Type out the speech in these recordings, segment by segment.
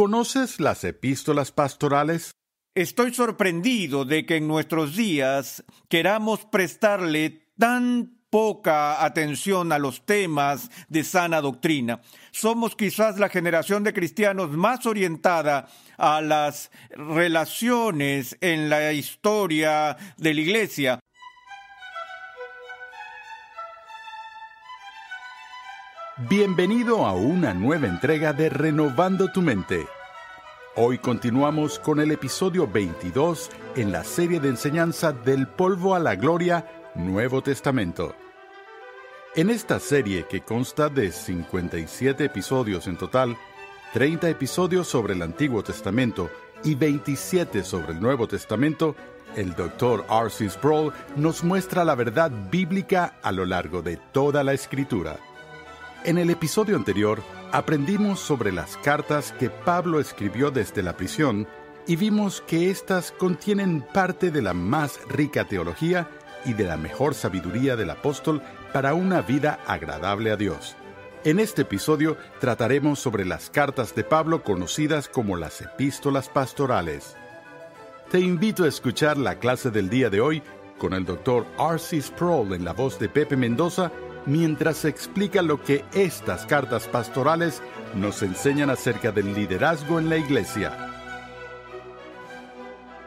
¿Conoces las epístolas pastorales? Estoy sorprendido de que en nuestros días queramos prestarle tan poca atención a los temas de sana doctrina. Somos quizás la generación de cristianos más orientada a las relaciones en la historia de la iglesia. Bienvenido a una nueva entrega de Renovando tu Mente. Hoy continuamos con el episodio 22 en la serie de enseñanza del polvo a la gloria Nuevo Testamento. En esta serie, que consta de 57 episodios en total, 30 episodios sobre el Antiguo Testamento y 27 sobre el Nuevo Testamento, el Dr. R.C. Sproul nos muestra la verdad bíblica a lo largo de toda la Escritura. En el episodio anterior aprendimos sobre las cartas que Pablo escribió desde la prisión y vimos que éstas contienen parte de la más rica teología y de la mejor sabiduría del apóstol para una vida agradable a Dios. En este episodio trataremos sobre las cartas de Pablo conocidas como las epístolas pastorales. Te invito a escuchar la clase del día de hoy con el Dr. R.C. Sproul en la voz de Pepe Mendoza mientras explica lo que estas cartas pastorales nos enseñan acerca del liderazgo en la iglesia.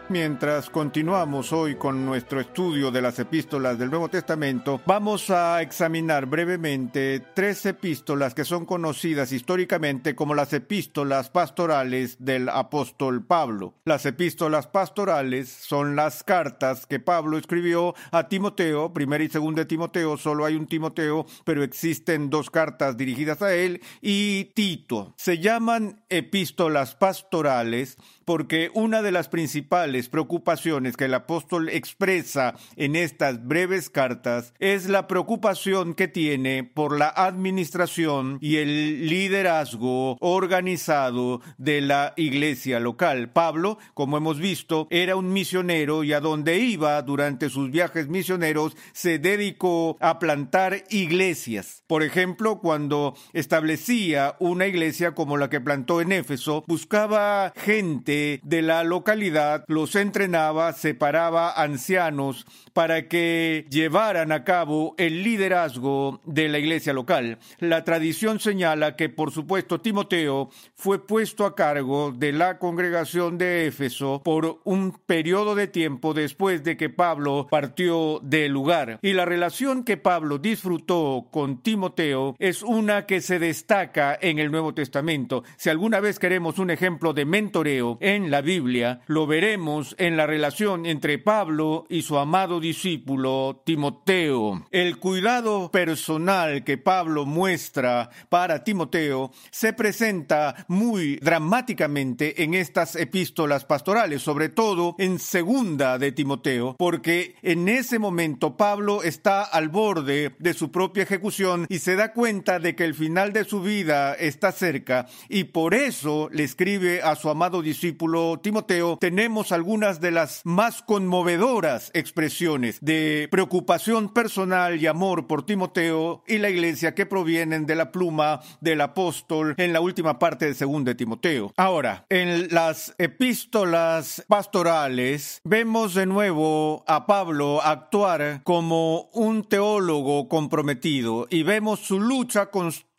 Mientras continuamos hoy con nuestro estudio de las epístolas del Nuevo Testamento, vamos a examinar brevemente tres epístolas que son conocidas históricamente como las epístolas pastorales del apóstol Pablo. Las epístolas pastorales son las cartas que Pablo escribió a Timoteo, primera y segunda de Timoteo, solo hay un Timoteo, pero existen dos cartas dirigidas a él, y Tito. Se llaman epístolas pastorales porque una de las principales preocupaciones que el apóstol expresa en estas breves cartas es la preocupación que tiene por la administración y el liderazgo organizado de la iglesia local. Pablo, como hemos visto, era un misionero y a donde iba durante sus viajes misioneros se dedicó a plantar iglesias. Por ejemplo, cuando establecía una iglesia como la que plantó en Éfeso, buscaba gente de la localidad los entrenaba, separaba ancianos para que llevaran a cabo el liderazgo de la iglesia local. La tradición señala que, por supuesto, Timoteo fue puesto a cargo de la congregación de Éfeso por un periodo de tiempo después de que Pablo partió del lugar. Y la relación que Pablo disfrutó con Timoteo es una que se destaca en el Nuevo Testamento. Si alguna vez queremos un ejemplo de mentoreo, en la Biblia, lo veremos en la relación entre Pablo y su amado discípulo Timoteo. El cuidado personal que Pablo muestra para Timoteo se presenta muy dramáticamente en estas epístolas pastorales, sobre todo en segunda de Timoteo, porque en ese momento Pablo está al borde de su propia ejecución y se da cuenta de que el final de su vida está cerca y por eso le escribe a su amado discípulo Timoteo, tenemos algunas de las más conmovedoras expresiones de preocupación personal y amor por Timoteo y la iglesia que provienen de la pluma del apóstol en la última parte de segundo de Timoteo. Ahora, en las epístolas pastorales vemos de nuevo a Pablo actuar como un teólogo comprometido y vemos su lucha constante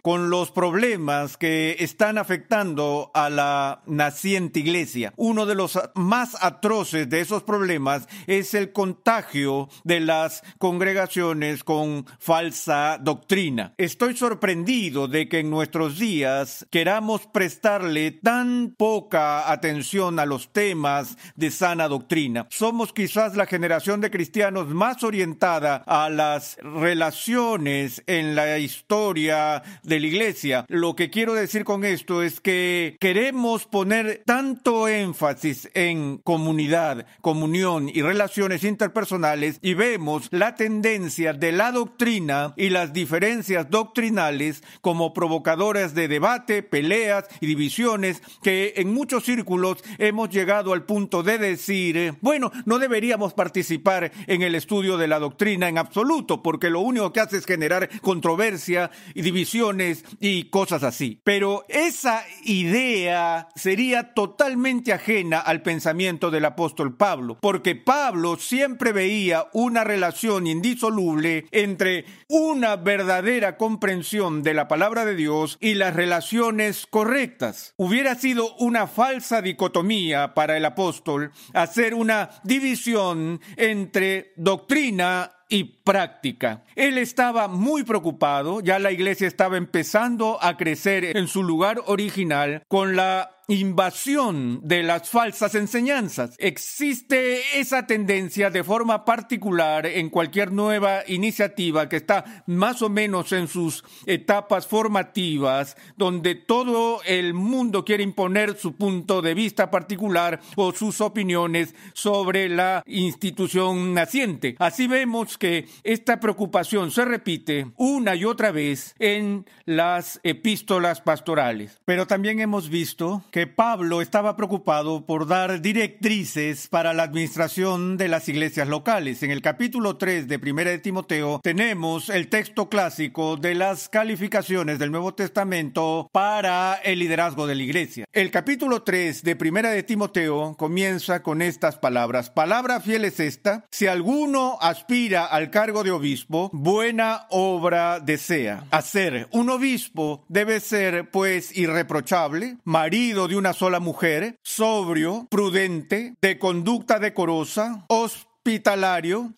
con los problemas que están afectando a la naciente iglesia. Uno de los más atroces de esos problemas es el contagio de las congregaciones con falsa doctrina. Estoy sorprendido de que en nuestros días queramos prestarle tan poca atención a los temas de sana doctrina. Somos quizás la generación de cristianos más orientada a las relaciones en la historia de la iglesia. Lo que quiero decir con esto es que queremos poner tanto énfasis en comunidad, comunión y relaciones interpersonales y vemos la tendencia de la doctrina y las diferencias doctrinales como provocadoras de debate, peleas y divisiones que en muchos círculos hemos llegado al punto de decir, bueno, no deberíamos participar en el estudio de la doctrina en absoluto, porque lo único que hace es generar controversia y divisiones y cosas así. Pero esa idea sería totalmente ajena al pensamiento del apóstol Pablo, porque Pablo siempre veía una relación indisoluble entre una verdadera comprensión de la palabra de Dios y las relaciones correctas. Hubiera sido una falsa dicotomía para el apóstol hacer una división entre doctrina y práctica. Él estaba muy preocupado, ya la iglesia estaba empezando a crecer en su lugar original con la invasión de las falsas enseñanzas. Existe esa tendencia de forma particular en cualquier nueva iniciativa que está más o menos en sus etapas formativas, donde todo el mundo quiere imponer su punto de vista particular o sus opiniones sobre la institución naciente. Así vemos que esta preocupación se repite una y otra vez en las epístolas pastorales. Pero también hemos visto que Pablo estaba preocupado por dar directrices para la administración de las iglesias locales. En el capítulo 3 de Primera de Timoteo tenemos el texto clásico de las calificaciones del Nuevo Testamento para el liderazgo de la iglesia. El capítulo 3 de Primera de Timoteo comienza con estas palabras. Palabra fiel es esta, si alguno aspira al cargo de obispo, buena obra desea hacer. Un obispo debe ser, pues, irreprochable, marido de una sola mujer, sobrio, prudente, de conducta decorosa, hospitalario,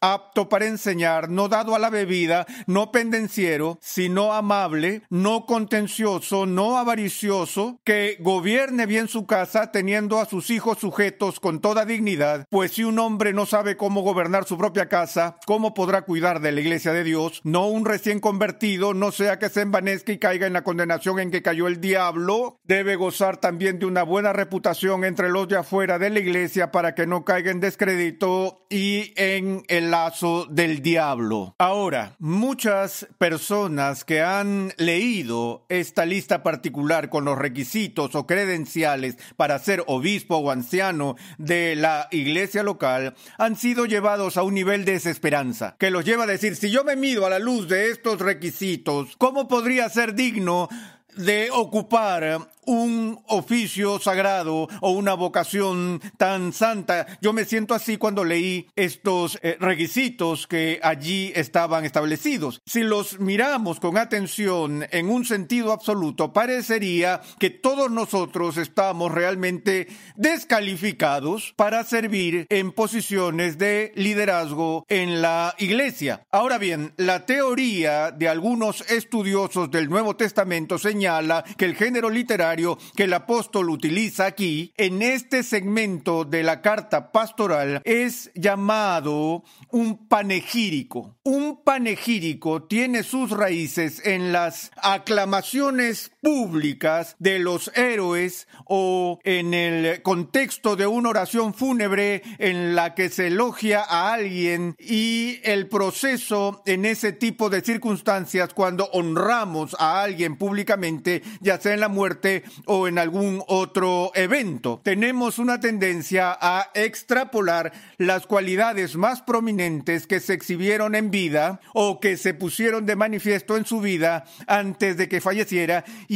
apto para enseñar, no dado a la bebida, no pendenciero, sino amable, no contencioso, no avaricioso, que gobierne bien su casa, teniendo a sus hijos sujetos con toda dignidad, pues si un hombre no sabe cómo gobernar su propia casa, ¿cómo podrá cuidar de la iglesia de Dios? No un recién convertido, no sea que se envanezca y caiga en la condenación en que cayó el diablo, debe gozar también de una buena reputación entre los de afuera de la iglesia para que no caiga en descrédito y en el lazo del diablo. Ahora, muchas personas que han leído esta lista particular con los requisitos o credenciales para ser obispo o anciano de la iglesia local han sido llevados a un nivel de desesperanza que los lleva a decir, si yo me mido a la luz de estos requisitos, ¿cómo podría ser digno de ocupar un oficio sagrado o una vocación tan santa. Yo me siento así cuando leí estos eh, requisitos que allí estaban establecidos. Si los miramos con atención en un sentido absoluto, parecería que todos nosotros estamos realmente descalificados para servir en posiciones de liderazgo en la iglesia. Ahora bien, la teoría de algunos estudiosos del Nuevo Testamento señala que el género literario que el apóstol utiliza aquí en este segmento de la carta pastoral es llamado un panegírico. Un panegírico tiene sus raíces en las aclamaciones públicas de los héroes o en el contexto de una oración fúnebre en la que se elogia a alguien y el proceso en ese tipo de circunstancias cuando honramos a alguien públicamente, ya sea en la muerte o en algún otro evento. Tenemos una tendencia a extrapolar las cualidades más prominentes que se exhibieron en vida o que se pusieron de manifiesto en su vida antes de que falleciera y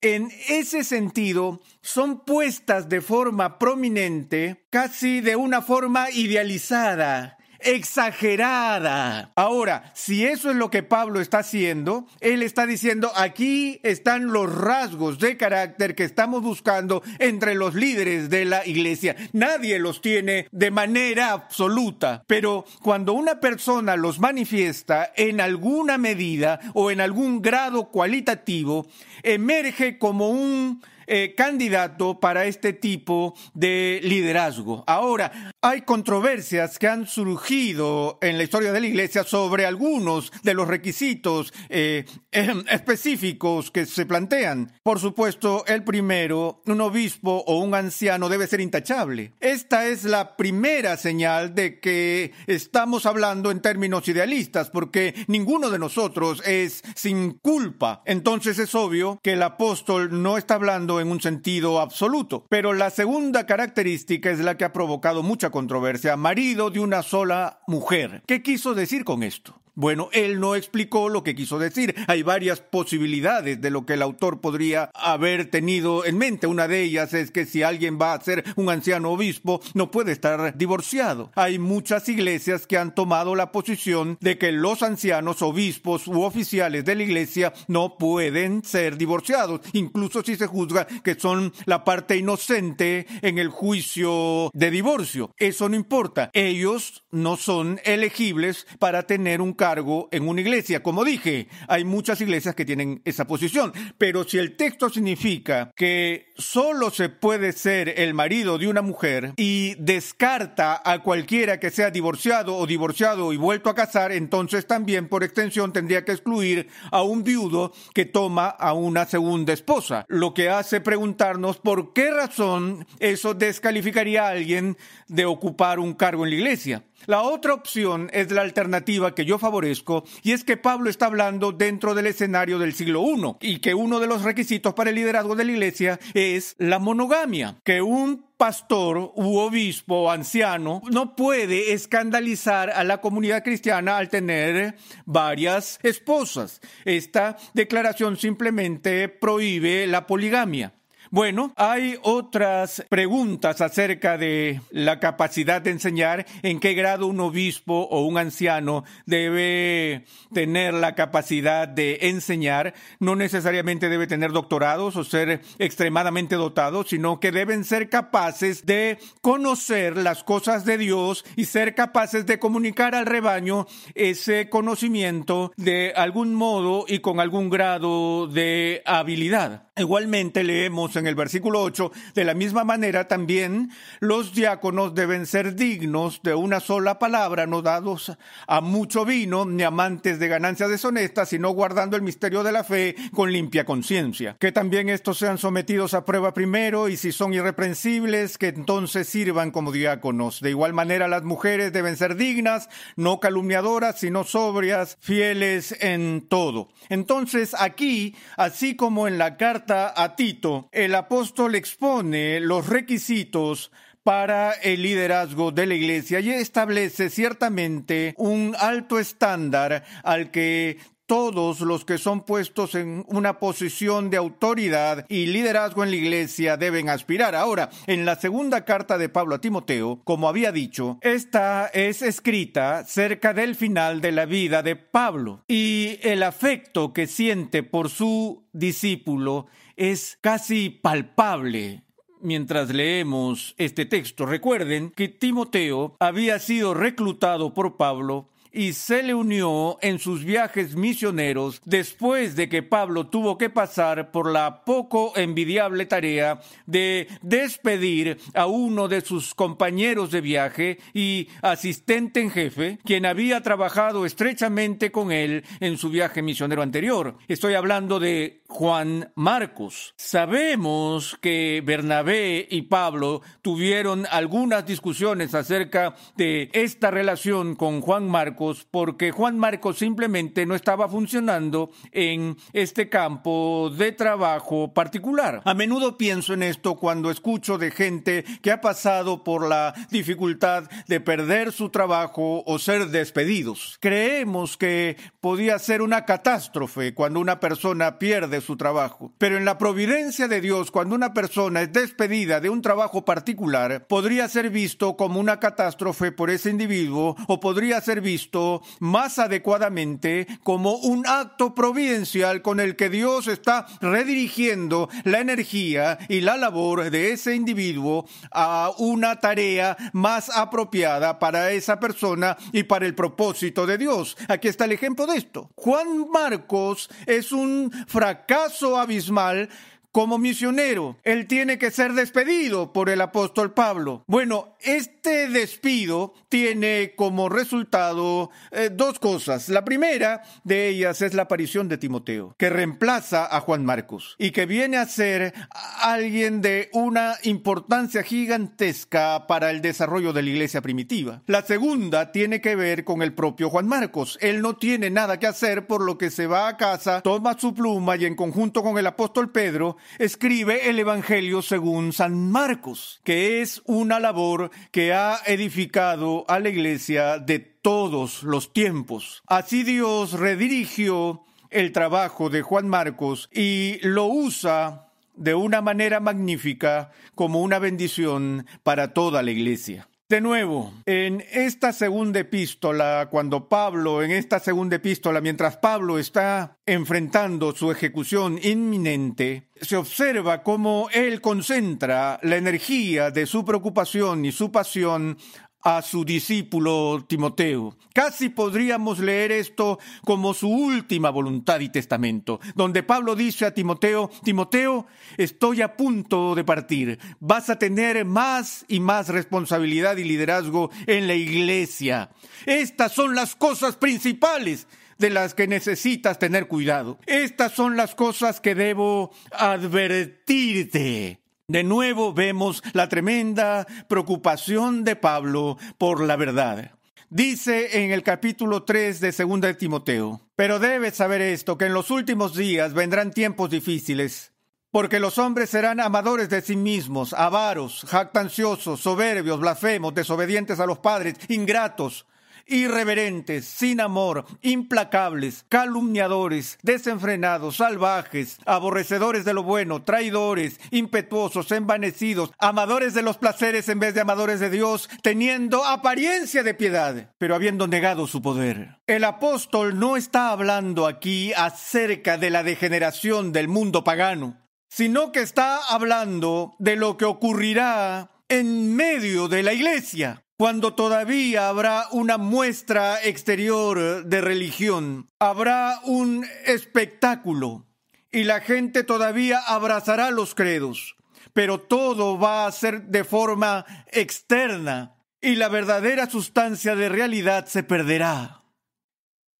en ese sentido son puestas de forma prominente, casi de una forma idealizada exagerada. Ahora, si eso es lo que Pablo está haciendo, él está diciendo, aquí están los rasgos de carácter que estamos buscando entre los líderes de la iglesia. Nadie los tiene de manera absoluta, pero cuando una persona los manifiesta en alguna medida o en algún grado cualitativo, emerge como un eh, candidato para este tipo de liderazgo. Ahora, hay controversias que han surgido en la historia de la Iglesia sobre algunos de los requisitos eh, em, específicos que se plantean. Por supuesto, el primero, un obispo o un anciano debe ser intachable. Esta es la primera señal de que estamos hablando en términos idealistas, porque ninguno de nosotros es sin culpa. Entonces es obvio que el apóstol no está hablando en un sentido absoluto. Pero la segunda característica es la que ha provocado mucha controversia, marido de una sola mujer. ¿Qué quiso decir con esto? Bueno, él no explicó lo que quiso decir. Hay varias posibilidades de lo que el autor podría haber tenido en mente. Una de ellas es que si alguien va a ser un anciano obispo, no puede estar divorciado. Hay muchas iglesias que han tomado la posición de que los ancianos, obispos u oficiales de la iglesia no pueden ser divorciados, incluso si se juzga que son la parte inocente en el juicio de divorcio. Eso no importa. Ellos no son elegibles para tener un cargo en una iglesia. Como dije, hay muchas iglesias que tienen esa posición, pero si el texto significa que solo se puede ser el marido de una mujer y descarta a cualquiera que sea divorciado o divorciado y vuelto a casar, entonces también por extensión tendría que excluir a un viudo que toma a una segunda esposa, lo que hace preguntarnos por qué razón eso descalificaría a alguien de ocupar un cargo en la iglesia. La otra opción es la alternativa que yo favorezco y es que Pablo está hablando dentro del escenario del siglo I y que uno de los requisitos para el liderazgo de la iglesia es la monogamia, que un pastor u obispo anciano no puede escandalizar a la comunidad cristiana al tener varias esposas. Esta declaración simplemente prohíbe la poligamia. Bueno, hay otras preguntas acerca de la capacidad de enseñar, en qué grado un obispo o un anciano debe tener la capacidad de enseñar. No necesariamente debe tener doctorados o ser extremadamente dotado, sino que deben ser capaces de conocer las cosas de Dios y ser capaces de comunicar al rebaño ese conocimiento de algún modo y con algún grado de habilidad. Igualmente leemos en el versículo 8, de la misma manera también los diáconos deben ser dignos de una sola palabra, no dados a mucho vino, ni amantes de ganancias deshonestas, sino guardando el misterio de la fe con limpia conciencia. Que también estos sean sometidos a prueba primero y si son irreprensibles, que entonces sirvan como diáconos. De igual manera las mujeres deben ser dignas, no calumniadoras, sino sobrias, fieles en todo. Entonces aquí, así como en la carta a Tito, el apóstol expone los requisitos para el liderazgo de la iglesia y establece ciertamente un alto estándar al que todos los que son puestos en una posición de autoridad y liderazgo en la iglesia deben aspirar. Ahora, en la segunda carta de Pablo a Timoteo, como había dicho, esta es escrita cerca del final de la vida de Pablo y el afecto que siente por su discípulo es casi palpable mientras leemos este texto. Recuerden que Timoteo había sido reclutado por Pablo y se le unió en sus viajes misioneros después de que Pablo tuvo que pasar por la poco envidiable tarea de despedir a uno de sus compañeros de viaje y asistente en jefe, quien había trabajado estrechamente con él en su viaje misionero anterior. Estoy hablando de Juan Marcos. Sabemos que Bernabé y Pablo tuvieron algunas discusiones acerca de esta relación con Juan Marcos Porque Juan Marcos simplemente no estaba funcionando en este campo de trabajo particular. A menudo pienso en esto cuando escucho de gente que ha pasado por la dificultad de perder su trabajo o ser despedidos. Creemos que podía ser una catástrofe cuando una persona pierde su trabajo, pero en la providencia de Dios, cuando una persona es despedida de un trabajo particular, podría ser visto como una catástrofe por ese individuo o podría ser visto más adecuadamente como un acto providencial con el que Dios está redirigiendo la energía y la labor de ese individuo a una tarea más apropiada para esa persona y para el propósito de Dios. Aquí está el ejemplo de esto. Juan Marcos es un fracaso abismal como misionero. Él tiene que ser despedido por el apóstol Pablo. Bueno, este despido tiene como resultado eh, dos cosas. La primera de ellas es la aparición de Timoteo, que reemplaza a Juan Marcos y que viene a ser alguien de una importancia gigantesca para el desarrollo de la iglesia primitiva. La segunda tiene que ver con el propio Juan Marcos. Él no tiene nada que hacer, por lo que se va a casa, toma su pluma y en conjunto con el apóstol Pedro escribe el Evangelio según San Marcos, que es una labor que ha edificado a la iglesia de todos los tiempos. Así Dios redirigió el trabajo de Juan Marcos y lo usa de una manera magnífica como una bendición para toda la iglesia. De nuevo, en esta segunda epístola, cuando Pablo, en esta segunda epístola, mientras Pablo está enfrentando su ejecución inminente, se observa cómo él concentra la energía de su preocupación y su pasión a su discípulo Timoteo. Casi podríamos leer esto como su última voluntad y testamento, donde Pablo dice a Timoteo, Timoteo, estoy a punto de partir, vas a tener más y más responsabilidad y liderazgo en la iglesia. Estas son las cosas principales de las que necesitas tener cuidado. Estas son las cosas que debo advertirte. De nuevo vemos la tremenda preocupación de Pablo por la verdad. Dice en el capítulo 3 de 2 de Timoteo, pero debes saber esto, que en los últimos días vendrán tiempos difíciles, porque los hombres serán amadores de sí mismos, avaros, jactanciosos, soberbios, blasfemos, desobedientes a los padres, ingratos, irreverentes, sin amor, implacables, calumniadores, desenfrenados, salvajes, aborrecedores de lo bueno, traidores, impetuosos, envanecidos, amadores de los placeres en vez de amadores de Dios, teniendo apariencia de piedad, pero habiendo negado su poder. El apóstol no está hablando aquí acerca de la degeneración del mundo pagano, sino que está hablando de lo que ocurrirá en medio de la iglesia cuando todavía habrá una muestra exterior de religión, habrá un espectáculo y la gente todavía abrazará los credos, pero todo va a ser de forma externa y la verdadera sustancia de realidad se perderá.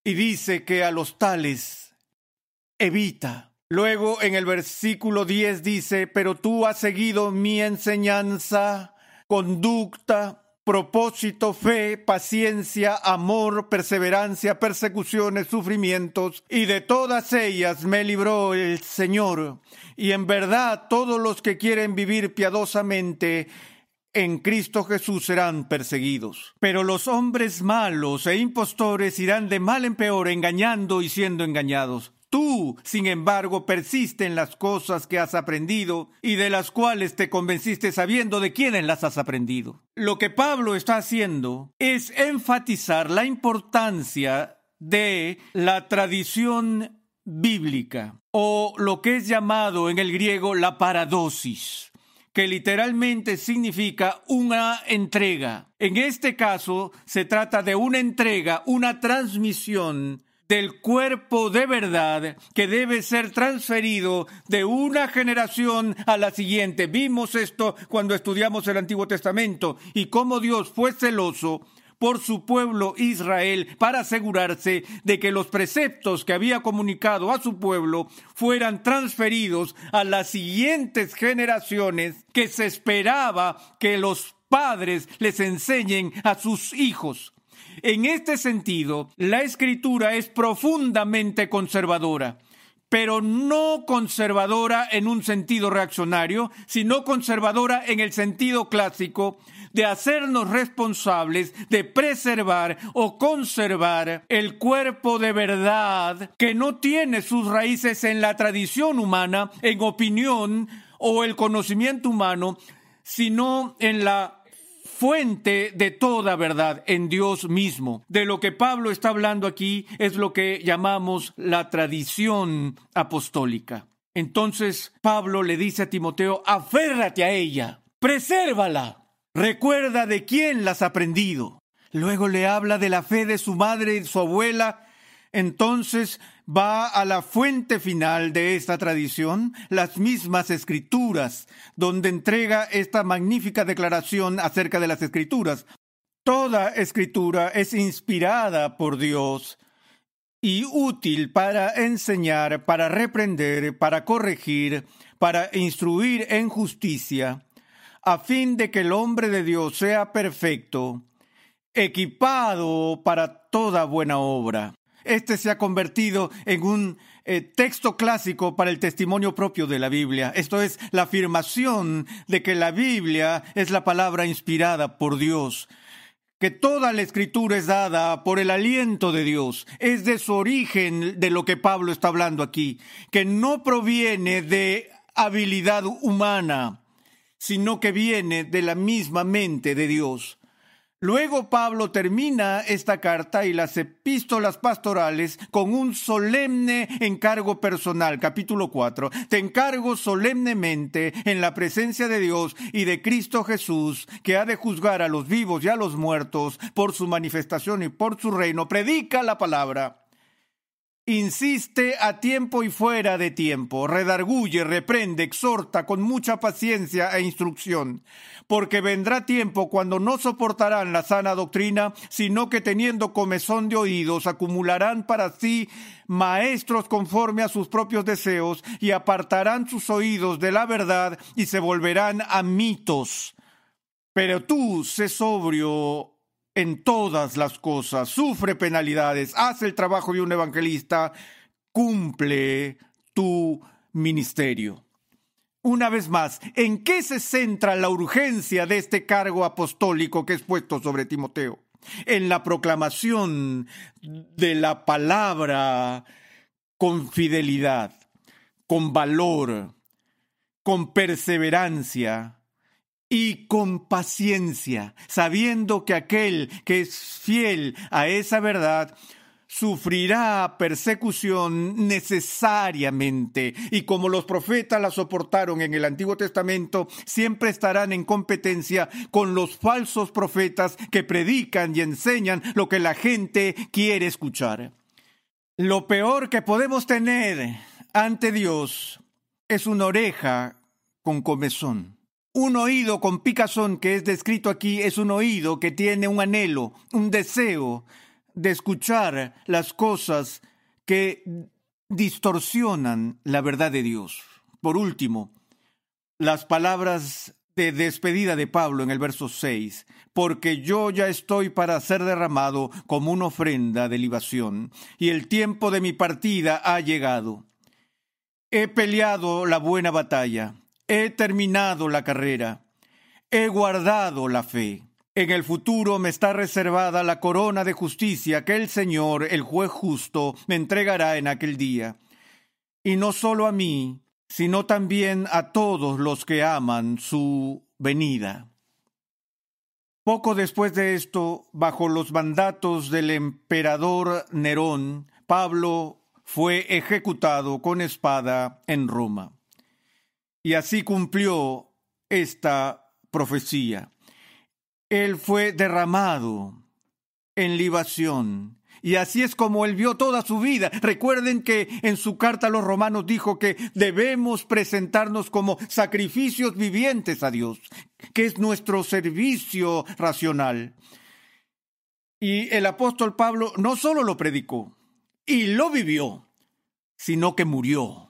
Y dice que a los tales evita. Luego en el versículo 10 dice, pero tú has seguido mi enseñanza, conducta, propósito, fe, paciencia, amor, perseverancia, persecuciones, sufrimientos, y de todas ellas me libró el Señor. Y en verdad todos los que quieren vivir piadosamente en Cristo Jesús serán perseguidos. Pero los hombres malos e impostores irán de mal en peor, engañando y siendo engañados. Tú, sin embargo, persiste en las cosas que has aprendido y de las cuales te convenciste sabiendo de quiénes las has aprendido. Lo que Pablo está haciendo es enfatizar la importancia de la tradición bíblica o lo que es llamado en el griego la paradosis que literalmente significa una entrega. En este caso se trata de una entrega, una transmisión del cuerpo de verdad que debe ser transferido de una generación a la siguiente. Vimos esto cuando estudiamos el Antiguo Testamento y cómo Dios fue celoso por su pueblo Israel para asegurarse de que los preceptos que había comunicado a su pueblo fueran transferidos a las siguientes generaciones que se esperaba que los padres les enseñen a sus hijos. En este sentido, la escritura es profundamente conservadora pero no conservadora en un sentido reaccionario, sino conservadora en el sentido clásico de hacernos responsables de preservar o conservar el cuerpo de verdad que no tiene sus raíces en la tradición humana, en opinión o el conocimiento humano, sino en la fuente de toda verdad en Dios mismo. De lo que Pablo está hablando aquí es lo que llamamos la tradición apostólica. Entonces Pablo le dice a Timoteo, aférrate a ella, presérvala, recuerda de quién la has aprendido. Luego le habla de la fe de su madre y su abuela. Entonces va a la fuente final de esta tradición, las mismas escrituras, donde entrega esta magnífica declaración acerca de las escrituras. Toda escritura es inspirada por Dios y útil para enseñar, para reprender, para corregir, para instruir en justicia, a fin de que el hombre de Dios sea perfecto, equipado para toda buena obra. Este se ha convertido en un eh, texto clásico para el testimonio propio de la Biblia. Esto es la afirmación de que la Biblia es la palabra inspirada por Dios que toda la escritura es dada por el aliento de Dios. Es de su origen de lo que Pablo está hablando aquí, que no proviene de habilidad humana, sino que viene de la misma mente de Dios. Luego Pablo termina esta carta y las epístolas pastorales con un solemne encargo personal, capítulo 4. Te encargo solemnemente en la presencia de Dios y de Cristo Jesús, que ha de juzgar a los vivos y a los muertos por su manifestación y por su reino. Predica la palabra. Insiste a tiempo y fuera de tiempo, redarguye, reprende, exhorta con mucha paciencia e instrucción, porque vendrá tiempo cuando no soportarán la sana doctrina, sino que teniendo comezón de oídos acumularán para sí maestros conforme a sus propios deseos y apartarán sus oídos de la verdad y se volverán a mitos. Pero tú, sé sobrio en todas las cosas, sufre penalidades, hace el trabajo de un evangelista, cumple tu ministerio. Una vez más, ¿en qué se centra la urgencia de este cargo apostólico que es puesto sobre Timoteo? En la proclamación de la palabra con fidelidad, con valor, con perseverancia, y con paciencia, sabiendo que aquel que es fiel a esa verdad sufrirá persecución necesariamente, y como los profetas la soportaron en el Antiguo Testamento, siempre estarán en competencia con los falsos profetas que predican y enseñan lo que la gente quiere escuchar. Lo peor que podemos tener ante Dios es una oreja con comezón. Un oído con picazón que es descrito aquí es un oído que tiene un anhelo, un deseo de escuchar las cosas que distorsionan la verdad de Dios. Por último, las palabras de despedida de Pablo en el verso 6, porque yo ya estoy para ser derramado como una ofrenda de libación, y el tiempo de mi partida ha llegado. He peleado la buena batalla He terminado la carrera. He guardado la fe. En el futuro me está reservada la corona de justicia que el Señor, el juez justo, me entregará en aquel día. Y no solo a mí, sino también a todos los que aman su venida. Poco después de esto, bajo los mandatos del emperador Nerón, Pablo fue ejecutado con espada en Roma. Y así cumplió esta profecía. Él fue derramado en libación. Y así es como él vio toda su vida. Recuerden que en su carta a los romanos dijo que debemos presentarnos como sacrificios vivientes a Dios, que es nuestro servicio racional. Y el apóstol Pablo no solo lo predicó y lo vivió, sino que murió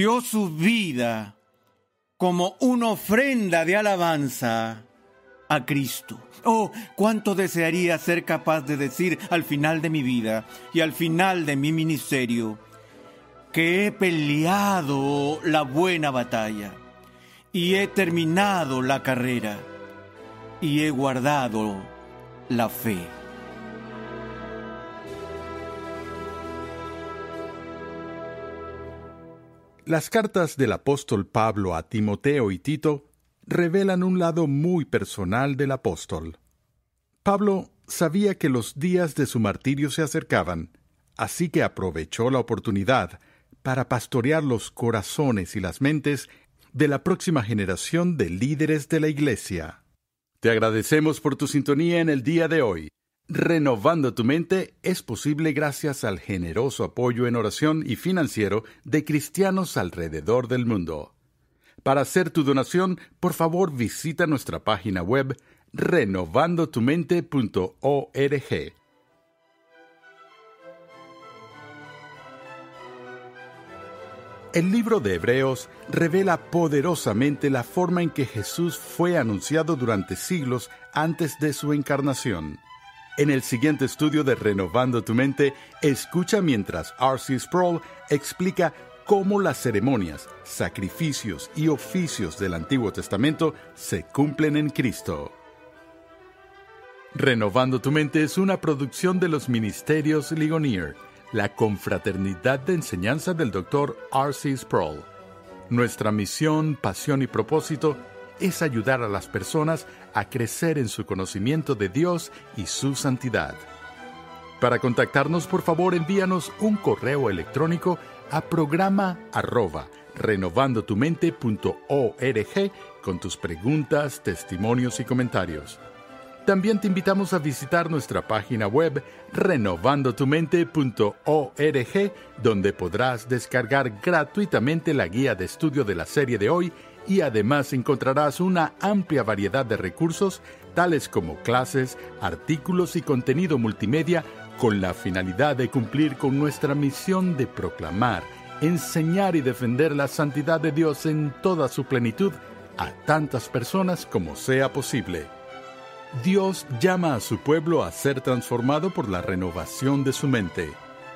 dio su vida como una ofrenda de alabanza a Cristo. Oh, cuánto desearía ser capaz de decir al final de mi vida y al final de mi ministerio que he peleado la buena batalla y he terminado la carrera y he guardado la fe. Las cartas del apóstol Pablo a Timoteo y Tito revelan un lado muy personal del apóstol. Pablo sabía que los días de su martirio se acercaban, así que aprovechó la oportunidad para pastorear los corazones y las mentes de la próxima generación de líderes de la Iglesia. Te agradecemos por tu sintonía en el día de hoy. Renovando tu mente es posible gracias al generoso apoyo en oración y financiero de cristianos alrededor del mundo. Para hacer tu donación, por favor visita nuestra página web renovandotumente.org. El libro de Hebreos revela poderosamente la forma en que Jesús fue anunciado durante siglos antes de su encarnación. En el siguiente estudio de Renovando tu Mente, escucha mientras R.C. Sproul explica cómo las ceremonias, sacrificios y oficios del Antiguo Testamento se cumplen en Cristo. Renovando tu Mente es una producción de los Ministerios Ligonier la confraternidad de enseñanza del Dr. R.C. Sproul. Nuestra misión, pasión y propósito es ayudar a las personas a crecer en su conocimiento de Dios y su santidad. Para contactarnos, por favor, envíanos un correo electrónico a programa arroba renovandotumente.org con tus preguntas, testimonios y comentarios. También te invitamos a visitar nuestra página web renovandotumente.org, donde podrás descargar gratuitamente la guía de estudio de la serie de hoy y además encontrarás una amplia variedad de recursos, tales como clases, artículos y contenido multimedia, con la finalidad de cumplir con nuestra misión de proclamar, enseñar y defender la santidad de Dios en toda su plenitud a tantas personas como sea posible. Dios llama a su pueblo a ser transformado por la renovación de su mente.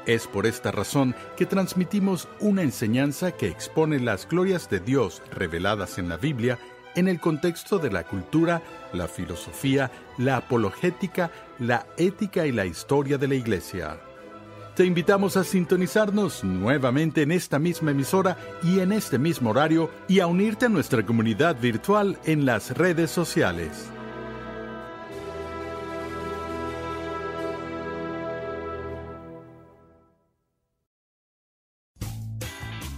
Es por esta razón que transmitimos una enseñanza que expone las glorias de Dios reveladas en la Biblia en el contexto de la cultura, la filosofía, la apologética, la ética y la historia de la Iglesia. Te invitamos a sintonizarnos nuevamente en esta misma emisora y en este mismo horario y a unirte a nuestra comunidad virtual en las redes sociales.